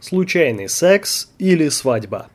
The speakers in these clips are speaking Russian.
Случайный секс или свадьба?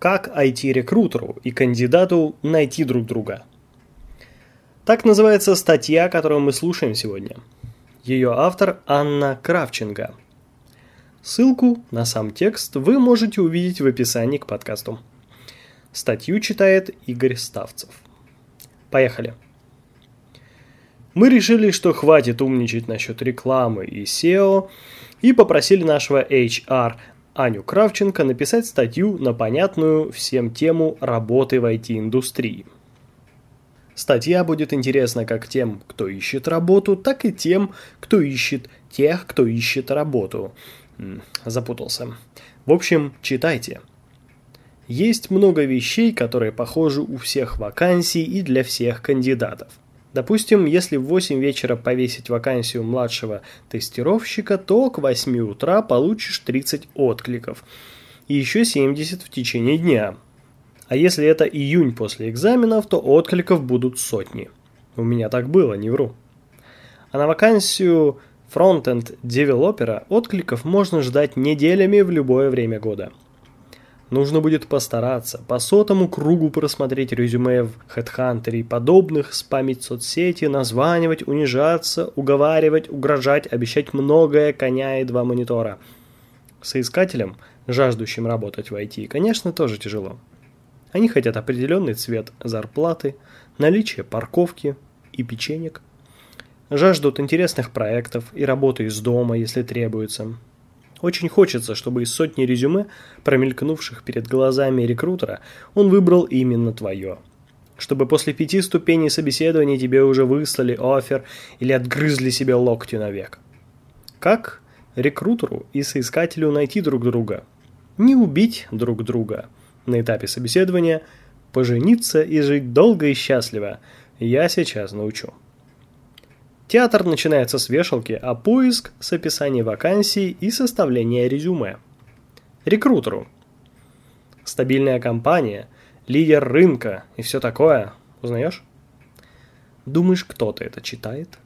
Как IT-рекрутеру и кандидату найти друг друга? Так называется статья, которую мы слушаем сегодня. Ее автор Анна Кравченко. Ссылку на сам текст вы можете увидеть в описании к подкасту. Статью читает Игорь Ставцев. Поехали. Мы решили, что хватит умничать насчет рекламы и SEO, и попросили нашего HR Аню Кравченко написать статью на понятную всем тему работы в IT-индустрии. Статья будет интересна как тем, кто ищет работу, так и тем, кто ищет тех, кто ищет работу. Запутался. В общем, читайте. Есть много вещей, которые похожи у всех вакансий и для всех кандидатов. Допустим, если в 8 вечера повесить вакансию младшего тестировщика, то к 8 утра получишь 30 откликов. И еще 70 в течение дня. А если это июнь после экзаменов, то откликов будут сотни. У меня так было, не вру. А на вакансию фронтенд девелопера откликов можно ждать неделями в любое время года – Нужно будет постараться по сотому кругу просмотреть резюме в HeadHunter и подобных, спамить соцсети, названивать, унижаться, уговаривать, угрожать, обещать многое, коня и два монитора. Соискателям, жаждущим работать в IT, конечно, тоже тяжело. Они хотят определенный цвет зарплаты, наличие парковки и печенек. Жаждут интересных проектов и работы из дома, если требуется – очень хочется, чтобы из сотни резюме, промелькнувших перед глазами рекрутера, он выбрал именно твое. Чтобы после пяти ступеней собеседования тебе уже выслали офер или отгрызли себе локти навек. Как рекрутеру и соискателю найти друг друга? Не убить друг друга. На этапе собеседования пожениться и жить долго и счастливо. Я сейчас научу. Театр начинается с вешалки, а поиск с описания вакансий и составления резюме. Рекрутеру. Стабильная компания, лидер рынка и все такое. Узнаешь? Думаешь, кто-то это читает?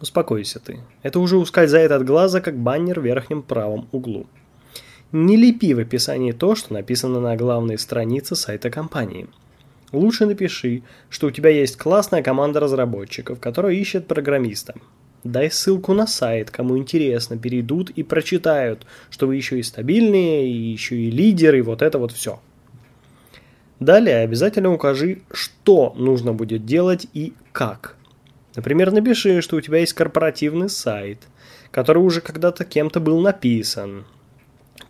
Успокойся ты. Это уже ускользает от глаза, как баннер в верхнем правом углу. Не лепи в описании то, что написано на главной странице сайта компании – Лучше напиши, что у тебя есть классная команда разработчиков, которая ищет программиста. Дай ссылку на сайт, кому интересно, перейдут и прочитают, что вы еще и стабильные, и еще и лидеры, и вот это вот все. Далее обязательно укажи, что нужно будет делать и как. Например, напиши, что у тебя есть корпоративный сайт, который уже когда-то кем-то был написан.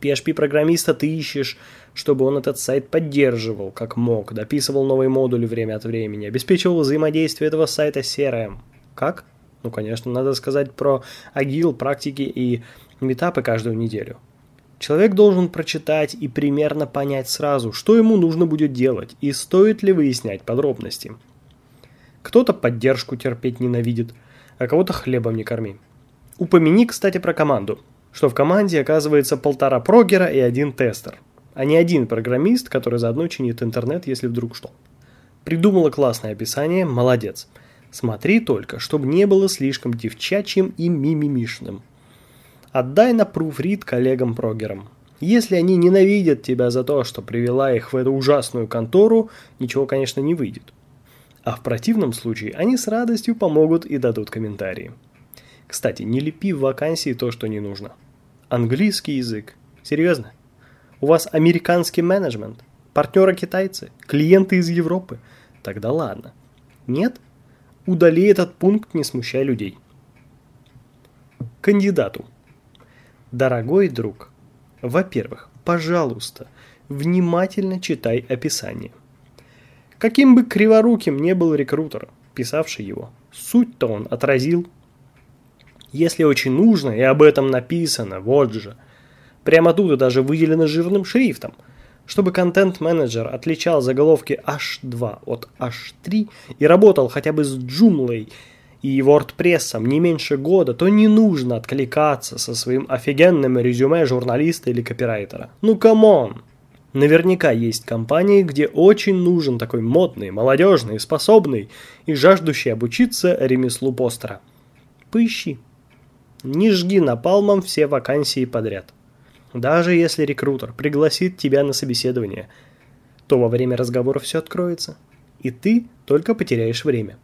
PHP-программиста ты ищешь чтобы он этот сайт поддерживал как мог, дописывал новые модули время от времени, обеспечивал взаимодействие этого сайта с CRM. Как? Ну, конечно, надо сказать про агил, практики и метапы каждую неделю. Человек должен прочитать и примерно понять сразу, что ему нужно будет делать и стоит ли выяснять подробности. Кто-то поддержку терпеть ненавидит, а кого-то хлебом не корми. Упомяни, кстати, про команду, что в команде оказывается полтора прогера и один тестер – а не один программист, который заодно чинит интернет, если вдруг что. Придумала классное описание, молодец. Смотри только, чтобы не было слишком девчачьим и мимимишным. Отдай на пруфрид коллегам-прогерам. Если они ненавидят тебя за то, что привела их в эту ужасную контору, ничего, конечно, не выйдет. А в противном случае они с радостью помогут и дадут комментарии. Кстати, не лепи в вакансии то, что не нужно. Английский язык. Серьезно? У вас американский менеджмент, партнеры китайцы, клиенты из Европы. Тогда ладно. Нет? Удали этот пункт, не смущая людей. Кандидату. Дорогой друг, во-первых, пожалуйста, внимательно читай описание. Каким бы криворуким не был рекрутер, писавший его, суть-то он отразил. Если очень нужно, и об этом написано, вот же – Прямо тут и даже выделено жирным шрифтом. Чтобы контент-менеджер отличал заголовки H2 от H3 и работал хотя бы с Joomla и WordPress не меньше года, то не нужно откликаться со своим офигенным резюме журналиста или копирайтера. Ну come on! Наверняка есть компании, где очень нужен такой модный, молодежный, способный и жаждущий обучиться ремеслу постера. Поищи. Не жги напалмом все вакансии подряд. Даже если рекрутер пригласит тебя на собеседование, то во время разговора все откроется, и ты только потеряешь время.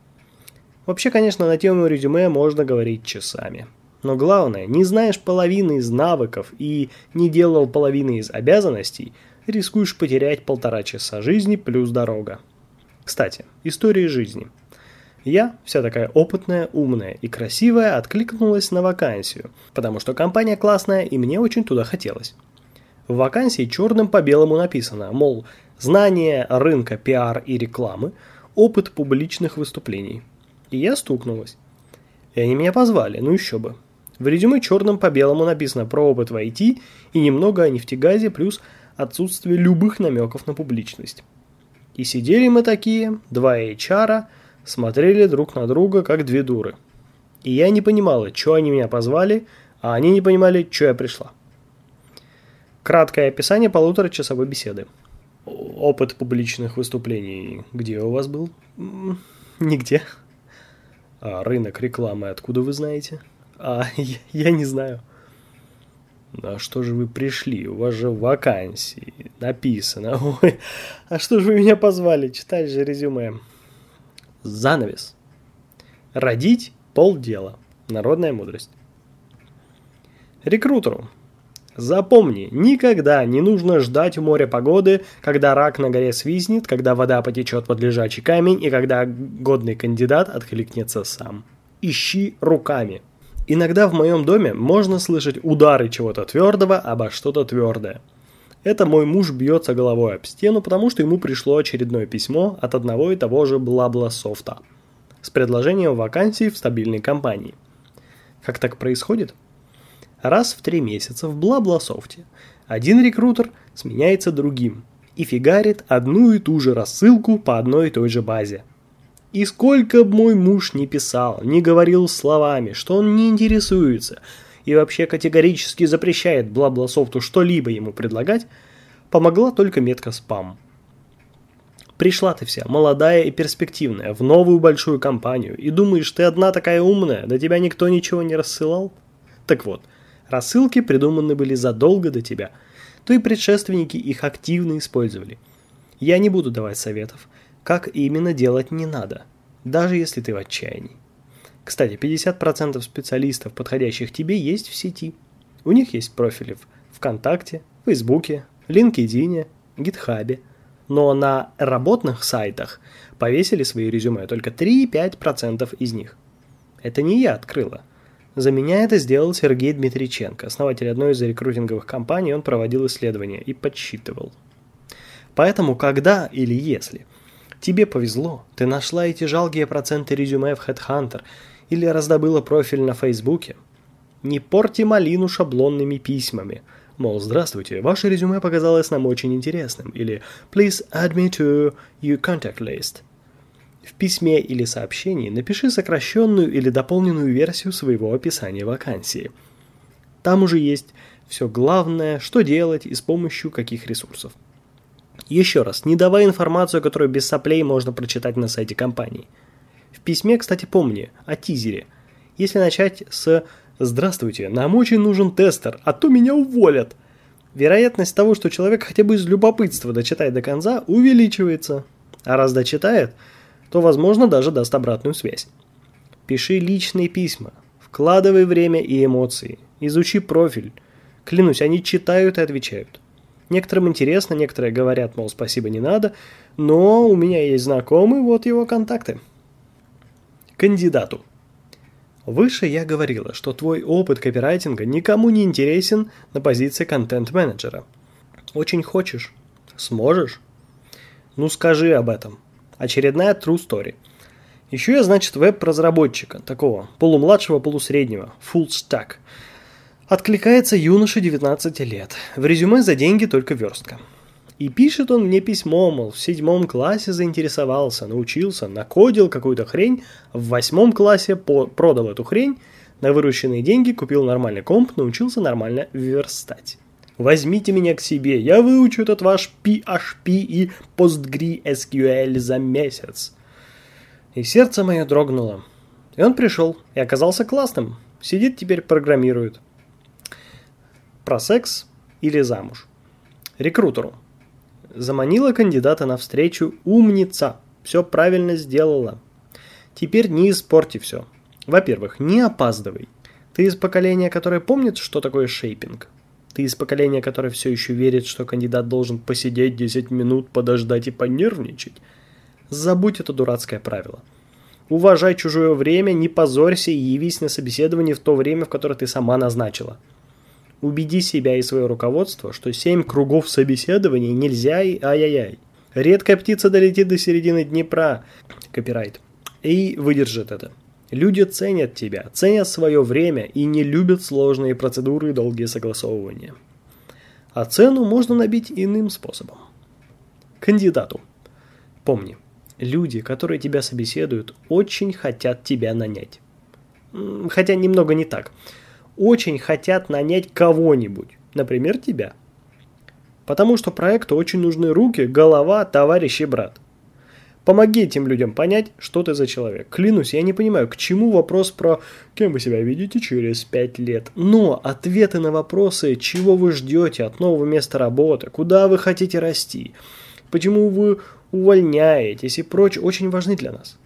Вообще, конечно, на тему резюме можно говорить часами. Но главное, не знаешь половины из навыков и не делал половины из обязанностей, рискуешь потерять полтора часа жизни плюс дорога. Кстати, истории жизни. Я, вся такая опытная, умная и красивая, откликнулась на вакансию, потому что компания классная и мне очень туда хотелось. В вакансии черным по белому написано, мол, знание рынка пиар и рекламы, опыт публичных выступлений. И я стукнулась. И они меня позвали, ну еще бы. В резюме черным по белому написано про опыт в IT и немного о нефтегазе, плюс отсутствие любых намеков на публичность. И сидели мы такие, два HR, смотрели друг на друга, как две дуры. И я не понимала, что они меня позвали, а они не понимали, что я пришла. Краткое описание полуторачасовой беседы. Опыт публичных выступлений где у вас был? Нигде. А рынок рекламы откуда вы знаете? А, я, я не знаю. А что же вы пришли? У вас же вакансии написано. Ой, а что же вы меня позвали? Читать же резюме. Занавес. Родить – полдела. Народная мудрость. Рекрутеру. Запомни, никогда не нужно ждать у моря погоды, когда рак на горе свистнет, когда вода потечет под лежачий камень и когда годный кандидат откликнется сам. Ищи руками. Иногда в моем доме можно слышать удары чего-то твердого обо что-то твердое. Это мой муж бьется головой об стену, потому что ему пришло очередное письмо от одного и того же Блабласофта с предложением вакансии в стабильной компании. Как так происходит? Раз в три месяца в Блабласофте один рекрутер сменяется другим и фигарит одну и ту же рассылку по одной и той же базе. И сколько бы мой муж не писал, не говорил словами, что он не интересуется и вообще категорически запрещает Блабласофту что-либо ему предлагать, помогла только метка спам. Пришла ты вся, молодая и перспективная, в новую большую компанию, и думаешь, ты одна такая умная, до тебя никто ничего не рассылал? Так вот, Рассылки придуманы были задолго до тебя, то и предшественники их активно использовали. Я не буду давать советов, как именно делать не надо, даже если ты в отчаянии. Кстати, 50% специалистов, подходящих тебе, есть в сети. У них есть профили в ВКонтакте, Фейсбуке, LinkedIn, Гитхабе. Но на работных сайтах повесили свои резюме только 3-5% из них. Это не я открыла. За меня это сделал Сергей Дмитриченко, основатель одной из рекрутинговых компаний, он проводил исследования и подсчитывал. Поэтому, когда или если тебе повезло, ты нашла эти жалкие проценты резюме в Headhunter или раздобыла профиль на Фейсбуке, не порти малину шаблонными письмами. Мол, здравствуйте, ваше резюме показалось нам очень интересным. Или please add me to your contact list – в письме или сообщении напиши сокращенную или дополненную версию своего описания вакансии. Там уже есть все главное, что делать и с помощью каких ресурсов. Еще раз, не давай информацию, которую без соплей можно прочитать на сайте компании. В письме, кстати, помни о тизере. Если начать с «Здравствуйте, нам очень нужен тестер, а то меня уволят», вероятность того, что человек хотя бы из любопытства дочитает до конца, увеличивается. А раз дочитает – то, возможно, даже даст обратную связь. Пиши личные письма, вкладывай время и эмоции, изучи профиль. Клянусь, они читают и отвечают. Некоторым интересно, некоторые говорят, мол, спасибо, не надо, но у меня есть знакомый, вот его контакты. Кандидату. Выше я говорила, что твой опыт копирайтинга никому не интересен на позиции контент-менеджера. Очень хочешь? Сможешь? Ну скажи об этом. Очередная true story. Еще я, значит, веб-разработчика, такого, полумладшего, полусреднего, full stack. Откликается юноша 19 лет. В резюме за деньги только верстка. И пишет он мне письмо, мол, в седьмом классе заинтересовался, научился, накодил какую-то хрень, в восьмом классе по продал эту хрень, на вырученные деньги купил нормальный комп, научился нормально верстать. Возьмите меня к себе, я выучу этот ваш PHP и PostgreSQL за месяц. И сердце мое дрогнуло. И он пришел, и оказался классным. Сидит теперь, программирует. Про секс или замуж. Рекрутеру. Заманила кандидата на встречу умница. Все правильно сделала. Теперь не испорти все. Во-первых, не опаздывай. Ты из поколения, которое помнит, что такое шейпинг? Ты из поколения, которое все еще верит, что кандидат должен посидеть 10 минут, подождать и понервничать? Забудь это дурацкое правило. Уважай чужое время, не позорься и явись на собеседование в то время, в которое ты сама назначила. Убеди себя и свое руководство, что 7 кругов собеседования нельзя и ай-яй-яй. Редкая птица долетит до середины Днепра. Копирайт. И выдержит это. Люди ценят тебя, ценят свое время и не любят сложные процедуры и долгие согласовывания. А цену можно набить иным способом. Кандидату. Помни, люди, которые тебя собеседуют, очень хотят тебя нанять. Хотя немного не так. Очень хотят нанять кого-нибудь, например, тебя. Потому что проекту очень нужны руки, голова, товарищ и брат. Помоги этим людям понять, что ты за человек. Клянусь, я не понимаю, к чему вопрос про «кем вы себя видите через пять лет?». Но ответы на вопросы, чего вы ждете от нового места работы, куда вы хотите расти, почему вы увольняетесь и прочее, очень важны для нас.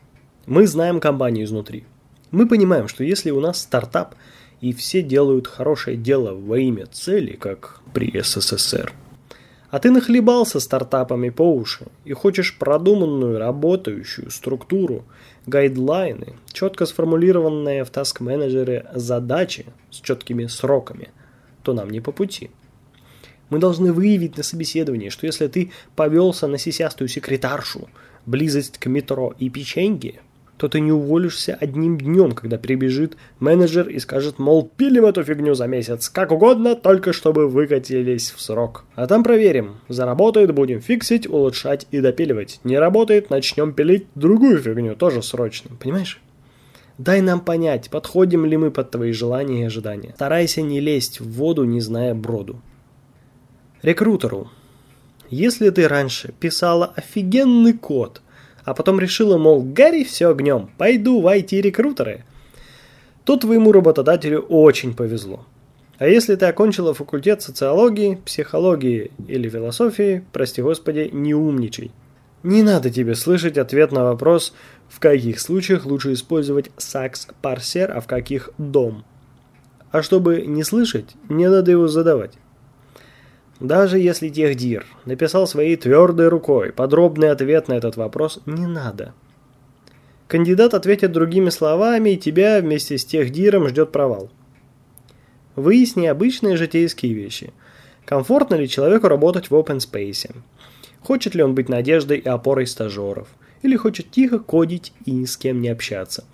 Мы знаем компанию изнутри. Мы понимаем, что если у нас стартап, и все делают хорошее дело во имя цели, как при СССР – а ты нахлебался стартапами по уши и хочешь продуманную, работающую структуру, гайдлайны, четко сформулированные в таск-менеджере задачи с четкими сроками, то нам не по пути. Мы должны выявить на собеседовании, что если ты повелся на сисястую секретаршу, близость к метро и печеньки – то ты не уволишься одним днем, когда прибежит менеджер и скажет, мол, пилим эту фигню за месяц, как угодно, только чтобы выкатились в срок. А там проверим. Заработает, будем фиксить, улучшать и допиливать. Не работает, начнем пилить другую фигню, тоже срочно. Понимаешь? Дай нам понять, подходим ли мы под твои желания и ожидания. Старайся не лезть в воду, не зная броду. Рекрутеру. Если ты раньше писала офигенный код, а потом решила, мол, Гарри все огнем, пойду в IT-рекрутеры. Тут твоему работодателю очень повезло. А если ты окончила факультет социологии, психологии или философии, прости господи, не умничай. Не надо тебе слышать ответ на вопрос, в каких случаях лучше использовать сакс-парсер, а в каких дом. А чтобы не слышать, не надо его задавать. Даже если Техдир написал своей твердой рукой подробный ответ на этот вопрос, не надо. Кандидат ответит другими словами, и тебя вместе с Техдиром ждет провал. Выясни обычные житейские вещи. Комфортно ли человеку работать в open space? Хочет ли он быть надеждой и опорой стажеров? Или хочет тихо кодить и ни с кем не общаться?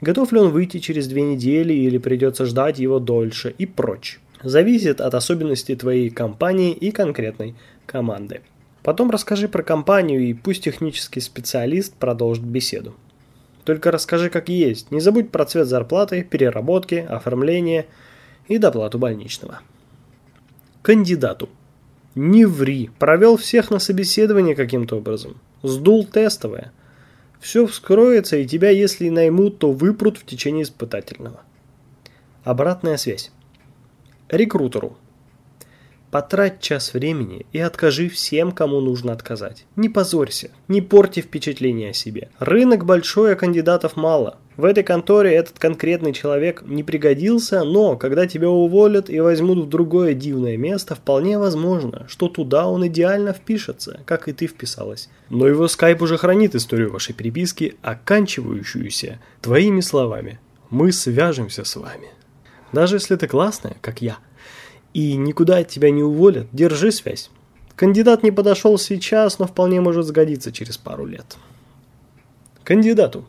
Готов ли он выйти через две недели или придется ждать его дольше и прочь? Зависит от особенностей твоей компании и конкретной команды. Потом расскажи про компанию и пусть технический специалист продолжит беседу. Только расскажи как есть, не забудь про цвет зарплаты, переработки, оформление и доплату больничного. Кандидату. Не ври, провел всех на собеседование каким-то образом. Сдул тестовое. Все вскроется, и тебя, если наймут, то выпрут в течение испытательного. Обратная связь рекрутеру. Потрать час времени и откажи всем, кому нужно отказать. Не позорься, не порти впечатление о себе. Рынок большой, а кандидатов мало. В этой конторе этот конкретный человек не пригодился, но когда тебя уволят и возьмут в другое дивное место, вполне возможно, что туда он идеально впишется, как и ты вписалась. Но его скайп уже хранит историю вашей переписки, оканчивающуюся твоими словами. Мы свяжемся с вами. Даже если ты классная, как я, и никуда от тебя не уволят, держи связь. Кандидат не подошел сейчас, но вполне может сгодиться через пару лет. Кандидату.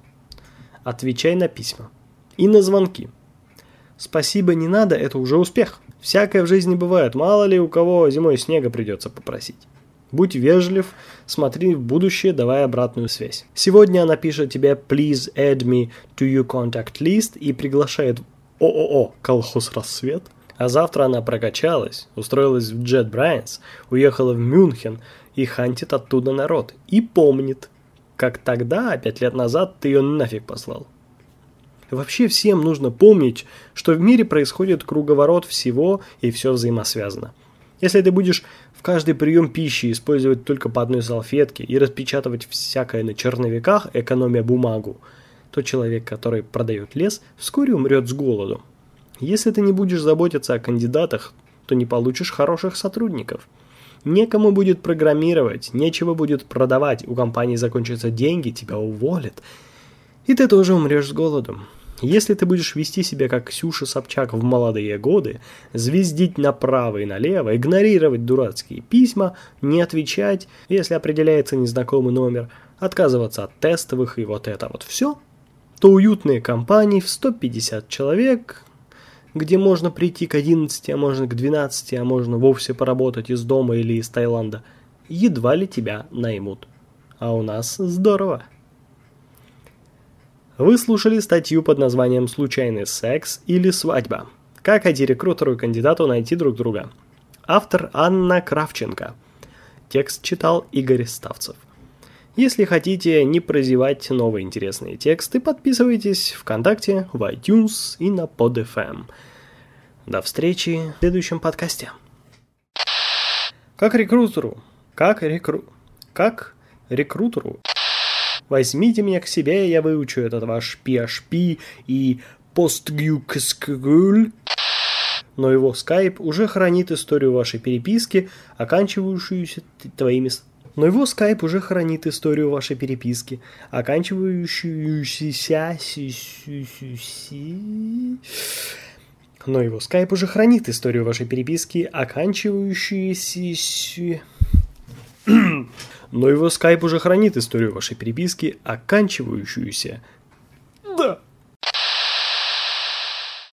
Отвечай на письма. И на звонки. Спасибо не надо, это уже успех. Всякое в жизни бывает, мало ли у кого зимой снега придется попросить. Будь вежлив, смотри в будущее, давай обратную связь. Сегодня она пишет тебе «Please add me to your contact list» и приглашает ООО «Колхоз Рассвет», а завтра она прокачалась, устроилась в Джет Брайанс, уехала в Мюнхен и хантит оттуда народ. И помнит, как тогда, пять лет назад, ты ее нафиг послал. Вообще всем нужно помнить, что в мире происходит круговорот всего и все взаимосвязано. Если ты будешь в каждый прием пищи использовать только по одной салфетке и распечатывать всякое на черновиках, экономя бумагу, то человек, который продает лес, вскоре умрет с голоду. Если ты не будешь заботиться о кандидатах, то не получишь хороших сотрудников. Некому будет программировать, нечего будет продавать, у компании закончатся деньги, тебя уволят. И ты тоже умрешь с голоду. Если ты будешь вести себя как Ксюша Собчак в молодые годы, звездить направо и налево, игнорировать дурацкие письма, не отвечать, если определяется незнакомый номер, отказываться от тестовых и вот это вот все, то уютные компании в 150 человек, где можно прийти к 11, а можно к 12, а можно вовсе поработать из дома или из Таиланда, едва ли тебя наймут. А у нас здорово. Вы слушали статью под названием «Случайный секс или свадьба. Как IT-рекрутеру и кандидату найти друг друга». Автор Анна Кравченко. Текст читал Игорь Ставцев. Если хотите не прозевать новые интересные тексты, подписывайтесь ВКонтакте, в iTunes и на PodFM. До встречи в следующем подкасте. Как рекрутеру? Как рекру... Как рекрутеру? Возьмите меня к себе, я выучу этот ваш PHP и PostgreSQL. Но его Skype уже хранит историю вашей переписки, оканчивающуюся твоими... Но его Skype уже хранит историю вашей переписки, оканчивающуюся... Но его Skype уже хранит историю вашей переписки, оканчивающуюся... Но его скайп уже хранит историю вашей переписки, оканчивающуюся